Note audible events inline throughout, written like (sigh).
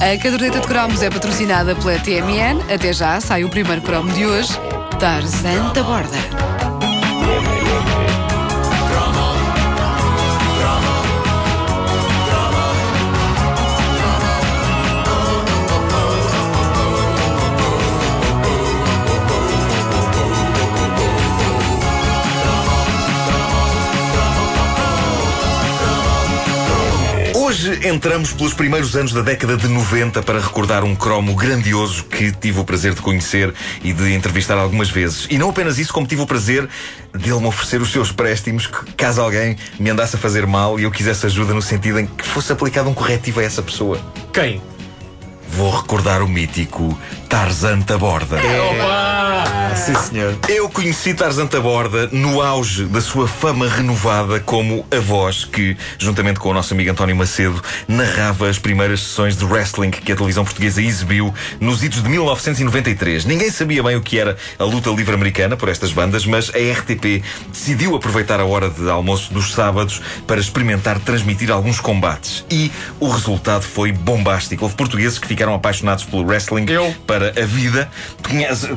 A caderneta de cromos é patrocinada pela TMN. Até já sai o primeiro cromo de hoje. Tarzan da Borda. Entramos pelos primeiros anos da década de 90 para recordar um cromo grandioso que tive o prazer de conhecer e de entrevistar algumas vezes. E não apenas isso, como tive o prazer dele me oferecer os seus préstimos, caso alguém me andasse a fazer mal e eu quisesse ajuda no sentido em que fosse aplicado um corretivo a essa pessoa. Quem? Vou recordar o mítico Tarzan Taborda. Opa! Sim, senhor. Eu conheci Tarzan Taborda no auge da sua fama renovada como a voz que, juntamente com o nosso amigo António Macedo, narrava as primeiras sessões de wrestling que a televisão portuguesa exibiu nos idos de 1993. Ninguém sabia bem o que era a luta livre americana por estas bandas, mas a RTP decidiu aproveitar a hora de almoço dos sábados para experimentar transmitir alguns combates. E o resultado foi bombástico. Houve portugueses que ficaram apaixonados pelo wrestling Eu. para a vida. Conheces,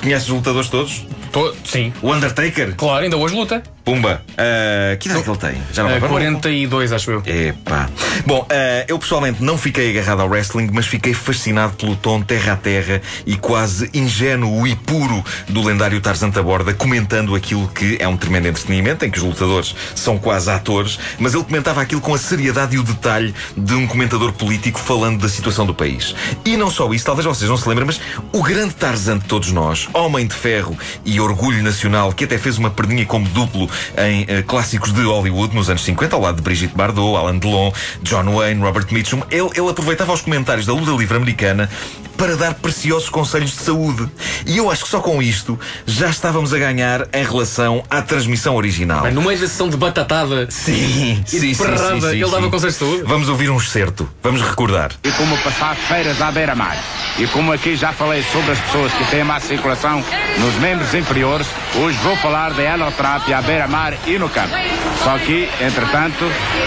conheces os lutadores todos? Tô- sim. O Undertaker? Claro, ainda hoje luta. Pumba. Ah, que idade é que ele tem? Já não Uh, lembro. 42, acho eu. Epá. Bom, ah, eu pessoalmente não fiquei agarrado ao wrestling, mas fiquei fascinado pelo tom terra a terra e quase ingênuo e puro do lendário Tarzan Taborda, comentando aquilo que é um tremendo entretenimento, em que os lutadores são quase atores, mas ele comentava aquilo com a seriedade e o detalhe de um comentador político falando da situação do país. E não só isso, talvez vocês não se lembrem, mas o grande Tarzan de todos nós, homem de ferro e orgulho nacional, que até fez uma perdinha como duplo em eh, clássicos de Hollywood nos anos 50, ao lado de Brigitte Bardot, Alan Delon, John Wayne, Robert Mitchum, ele aproveitava os comentários da luta livre americana para dar preciosos conselhos de saúde. E eu acho que só com isto já estávamos a ganhar em relação à transmissão original. No meio da sessão de batatada. Sim, sim, sim, perrada, sim, sim, ele dava sim. conselhos de saúde. Vamos ouvir um excerto. Vamos recordar. e como passar feiras à beira-mar. E como aqui já falei sobre as pessoas que têm má circulação nos membros inferiores, hoje vou falar da heloterapia à beira-mar e no campo. Só que, entretanto,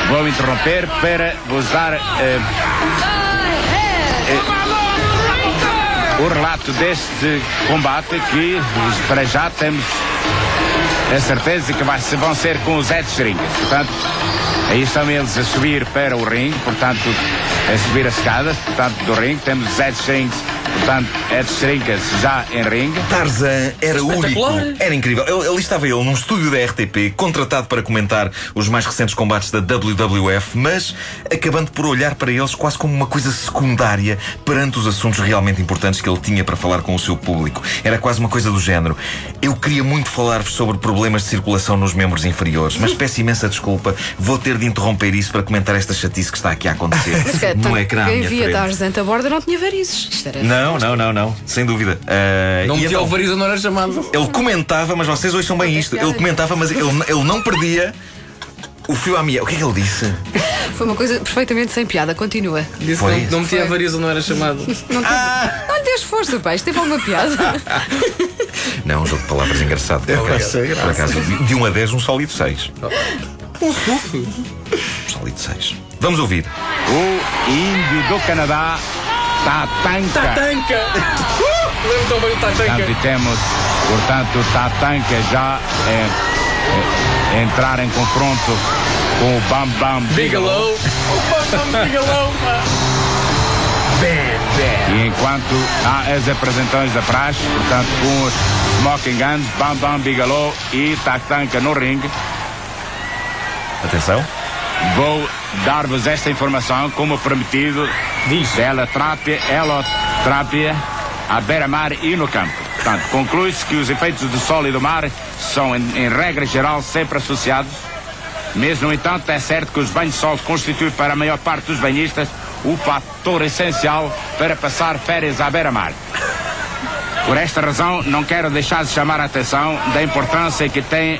vou interromper para vos dar eh, o relato deste combate que para já temos a certeza que vai, vão ser com os Ed Stringers. Portanto, aí estão eles a subir para o ringue, portanto, a subir as escadas, portanto, do ringue. Temos os Ed Strings, portanto, Ed Stringers já em ringue. Tarzan era único. Era incrível. Ele- Ali estava ele num estúdio da RTP, contratado para comentar os mais recentes combates da WWF, mas acabando por olhar para eles quase como uma coisa secundária perante os assuntos realmente importantes que ele tinha para falar com o seu público. Era quase uma coisa do género. Eu queria muito falar-vos sobre problemas de circulação nos membros inferiores, mas peço imensa desculpa. Vou ter de interromper isso para comentar esta chatice que está aqui a acontecer no ecrã Quem via. Tarzan da Borda não tinha varizes. Isto era Não, não, não, não. Sem dúvida. Ah, Não metia então- o variz não era chamado. ele comentava, mas vocês ouçam bem isto. Ele comentava, mas ele, ele não perdia o fio à meia. O que é que ele disse? Foi uma coisa perfeitamente sem piada. Continua. Disse Foi. não, não metia a variz não era chamado. Não, te... não lhe força, pai. Isto teve alguma piada. (laughs) Não, um jogo de palavras engraçado. Por acaso, achei graça. por acaso, de, de 1 a 10, um sólido 6. Um sufe. Um sólido 6. Vamos ouvir. O índio do Canadá, Tatanka. Tatanka! Uh, Lembro tão bem o Portanto, Tatanka. e temos, portanto, o Tatanka já é, é, entrar em confronto com o Bam Bam Bigelow. (laughs) O Bam Bam Bigelow. pá. Bam, bam. E enquanto há as apresentações da praxe, portanto, com os Smoking Guns, Bam Bam Bigelow e Tatanka no ringue, Atenção. Vou dar-vos esta informação como prometido Diz. dela trápia, trápia à beira-mar e no campo. Portanto, conclui-se que os efeitos do sol e do mar são, em, em regra geral, sempre associados. Mas, no entanto, é certo que os banhos de sol constituem para a maior parte dos banhistas o fator essencial para passar férias à beira-mar. Por esta razão, não quero deixar de chamar a atenção da importância que tem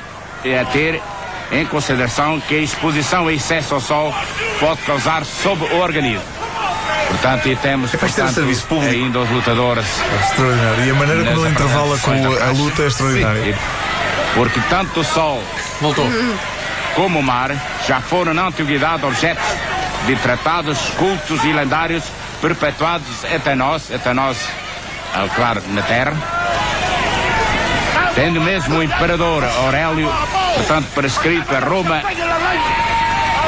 a ter em consideração que a exposição a excesso ao sol pode causar sobre o organismo. Portanto, e temos É portanto, serviço público. ainda os lutadores Extraordinário. E a maneira como ele intervala com a praxe. luta é extraordinária. E- Porque tanto o sol Voltou. como o mar já foram na antiguidade objetos de tratados, cultos e lendários perpetuados até nós, até nós, claro, na Terra. Tendo mesmo o imperador Aurélio, portanto, prescrito a Roma,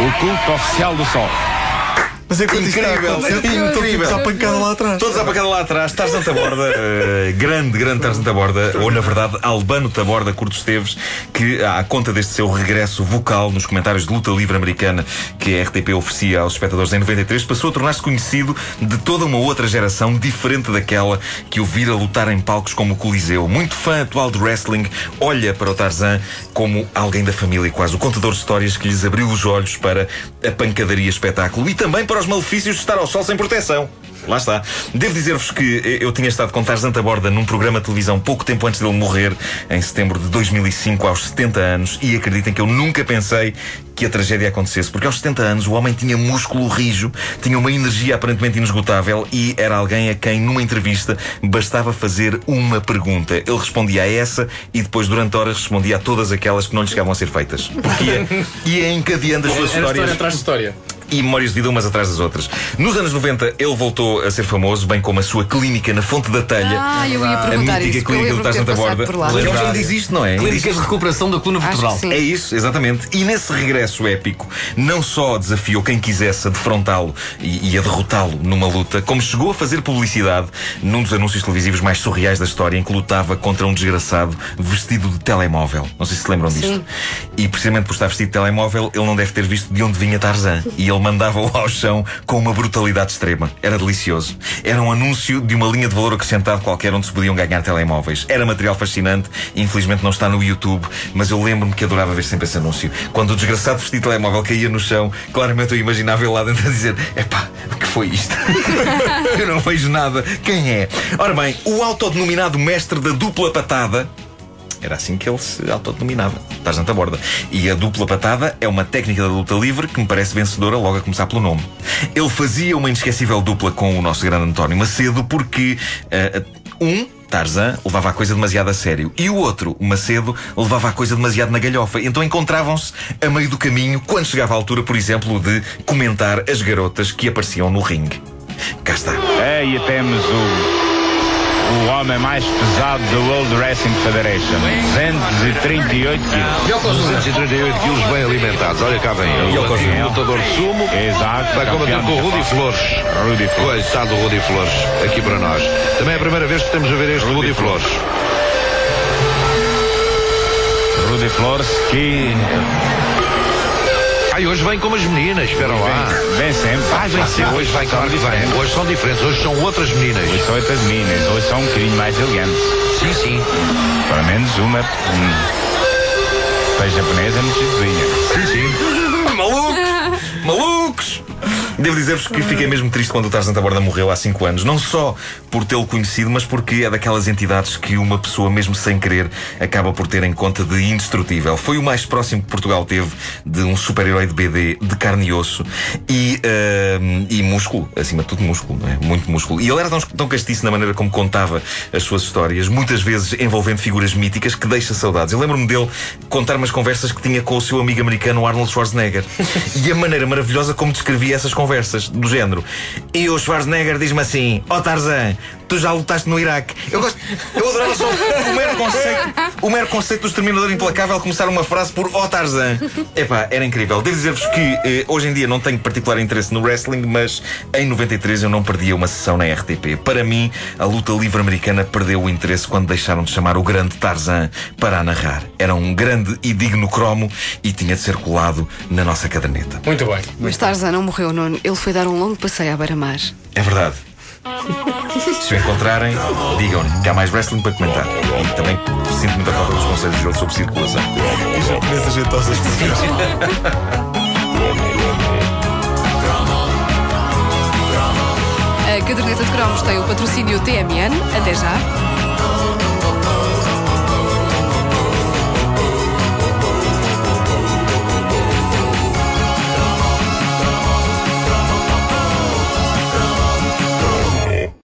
o culto oficial do Sol. Mas é que Incrível, incrível. Está pancada lá atrás. Todos à pancada lá atrás, Tarzan Taborda, (laughs) eh, grande, grande Tarzan Taborda, ou na verdade Albano Taborda Curto Esteves, que à conta deste seu regresso vocal nos comentários de luta livre americana que a RTP oferecia aos espectadores em 93, passou a tornar-se conhecido de toda uma outra geração diferente daquela que o vira lutar em palcos como o Coliseu. Muito fã atual de wrestling, olha para o Tarzan como alguém da família, quase o contador de histórias que lhes abriu os olhos para a pancadaria espetáculo e também para os malefícios de estar ao sol sem proteção. Lá está. Devo dizer-vos que eu tinha estado com Tarzan Taborda num programa de televisão pouco tempo antes dele morrer, em setembro de 2005, aos 70 anos, e acreditem que eu nunca pensei que a tragédia acontecesse, porque aos 70 anos o homem tinha músculo rijo, tinha uma energia aparentemente inesgotável e era alguém a quem, numa entrevista, bastava fazer uma pergunta. Ele respondia a essa e depois, durante horas, respondia a todas aquelas que não lhe chegavam a ser feitas. Porque ia, ia encadeando as suas histórias história atrás de história. E memórias de vida umas atrás das outras. Nos anos 90, ele voltou a ser famoso, bem como a sua clínica na Fonte da Telha. Ah, eu ia a perguntar mítica isso, clínica do Tarzan por lá. Lembra- Verdade. Ainda existe, não é? Ainda Clínicas de recuperação da coluna vertebral. que é isso, exatamente. E nesse regresso épico, não só desafiou quem quisesse a defrontá-lo e, e a derrotá-lo numa luta, como chegou a fazer publicidade num dos anúncios televisivos mais surreais da história, em que lutava contra um desgraçado vestido de telemóvel. Não sei se se lembram disto. Sim. E precisamente por estar vestido de telemóvel, ele não deve ter visto de onde vinha Tarzan. E ele mandava-o ao chão com uma brutalidade extrema. Era delicioso. Era um anúncio de uma linha de valor acrescentado qualquer onde se podiam ganhar telemóveis. Era material fascinante. Infelizmente não está no YouTube, mas eu lembro-me que adorava ver sempre esse anúncio. Quando o desgraçado vestido de telemóvel caía no chão, claramente eu imaginava ele lá dentro a dizer: Epá, o que foi isto? (laughs) eu não vejo nada. Quem é? Ora bem, o autodenominado mestre da dupla patada. Era assim que ele se autodenominava. Tarzan Taborda. E a dupla patada é uma técnica da luta livre que me parece vencedora logo a começar pelo nome. Ele fazia uma inesquecível dupla com o nosso grande António Macedo porque eh, um Tarzan levava a coisa demasiado a sério e o outro, o Macedo, levava a coisa demasiado na galhofa. Então encontravam-se a meio do caminho quando chegava a altura, por exemplo, de comentar as garotas que apareciam no ringue. Cá está. Aí temos o, o homem mais pesado do World Wrestling Federation. 238 quilos. 238 quilos bem alimentados. Olha cá vem ele. Yokozuna. Lutador de sumo. Exato. Vai combater com o Rudy. Flores. Rudy Flores. Coitado do Rudy Flores. Aqui para nós. Também é a primeira vez que estamos a ver este Rudy Rudy, Flores. Rudy Flores que Ai, hoje vem como as meninas. Espera lá. vem, sempre. Ai, vem sim. Hoje vai, claro que vem. Hoje são diferentes. Hoje são outras meninas. Hoje são outras meninas. Hoje são um bocadinho mais elegantes. Sim, sim. Pelo menos uma. Hum, para japonesa não se vinha. Sim, sim. (laughs) Malucos! Malucos! Devo dizer-vos que fiquei mesmo triste quando o Tarzan Taborda morreu há 5 anos. Não só por tê-lo conhecido, mas porque é daquelas entidades que uma pessoa, mesmo sem querer, acaba por ter em conta de indestrutível. Foi o mais próximo que Portugal teve de um super-herói de BD de carne e osso e, ahm, e músculo, acima de tudo músculo, não é? Muito músculo. E ele era tão, tão castiço na maneira como contava as suas histórias, muitas vezes envolvendo figuras míticas que deixa saudades. Eu lembro-me dele contar umas conversas que tinha com o seu amigo americano Arnold Schwarzenegger (laughs) e a maneira maravilhosa como descrevia essas conversas, do género. E o Schwarzenegger diz-me assim: Ó Tarzan, tu já lutaste no Iraque. Eu gosto, eu adorava só o mero conceito, o mero conceito do exterminador implacável começar uma frase por Ó Tarzan. Epá, era incrível. Devo dizer-vos que eh, hoje em dia não tenho particular interesse no wrestling, mas em 93 eu não perdia uma sessão na RTP. Para mim, a luta livre americana perdeu o interesse quando deixaram de chamar o grande Tarzan para a narrar. Era um grande e digno cromo e tinha de ser colado na nossa caderneta. Muito bem. Mas Tarzan não morreu, Nuno. Ele foi dar um longo passeio à beira-mar. É verdade. Se o encontrarem, digam-lhe que há mais wrestling para comentar. E também sinto muita falta dos conselhos dele sobre circulação. Japonesas jeitosas. A caderneta de cromos tem o patrocínio TMN. Até já.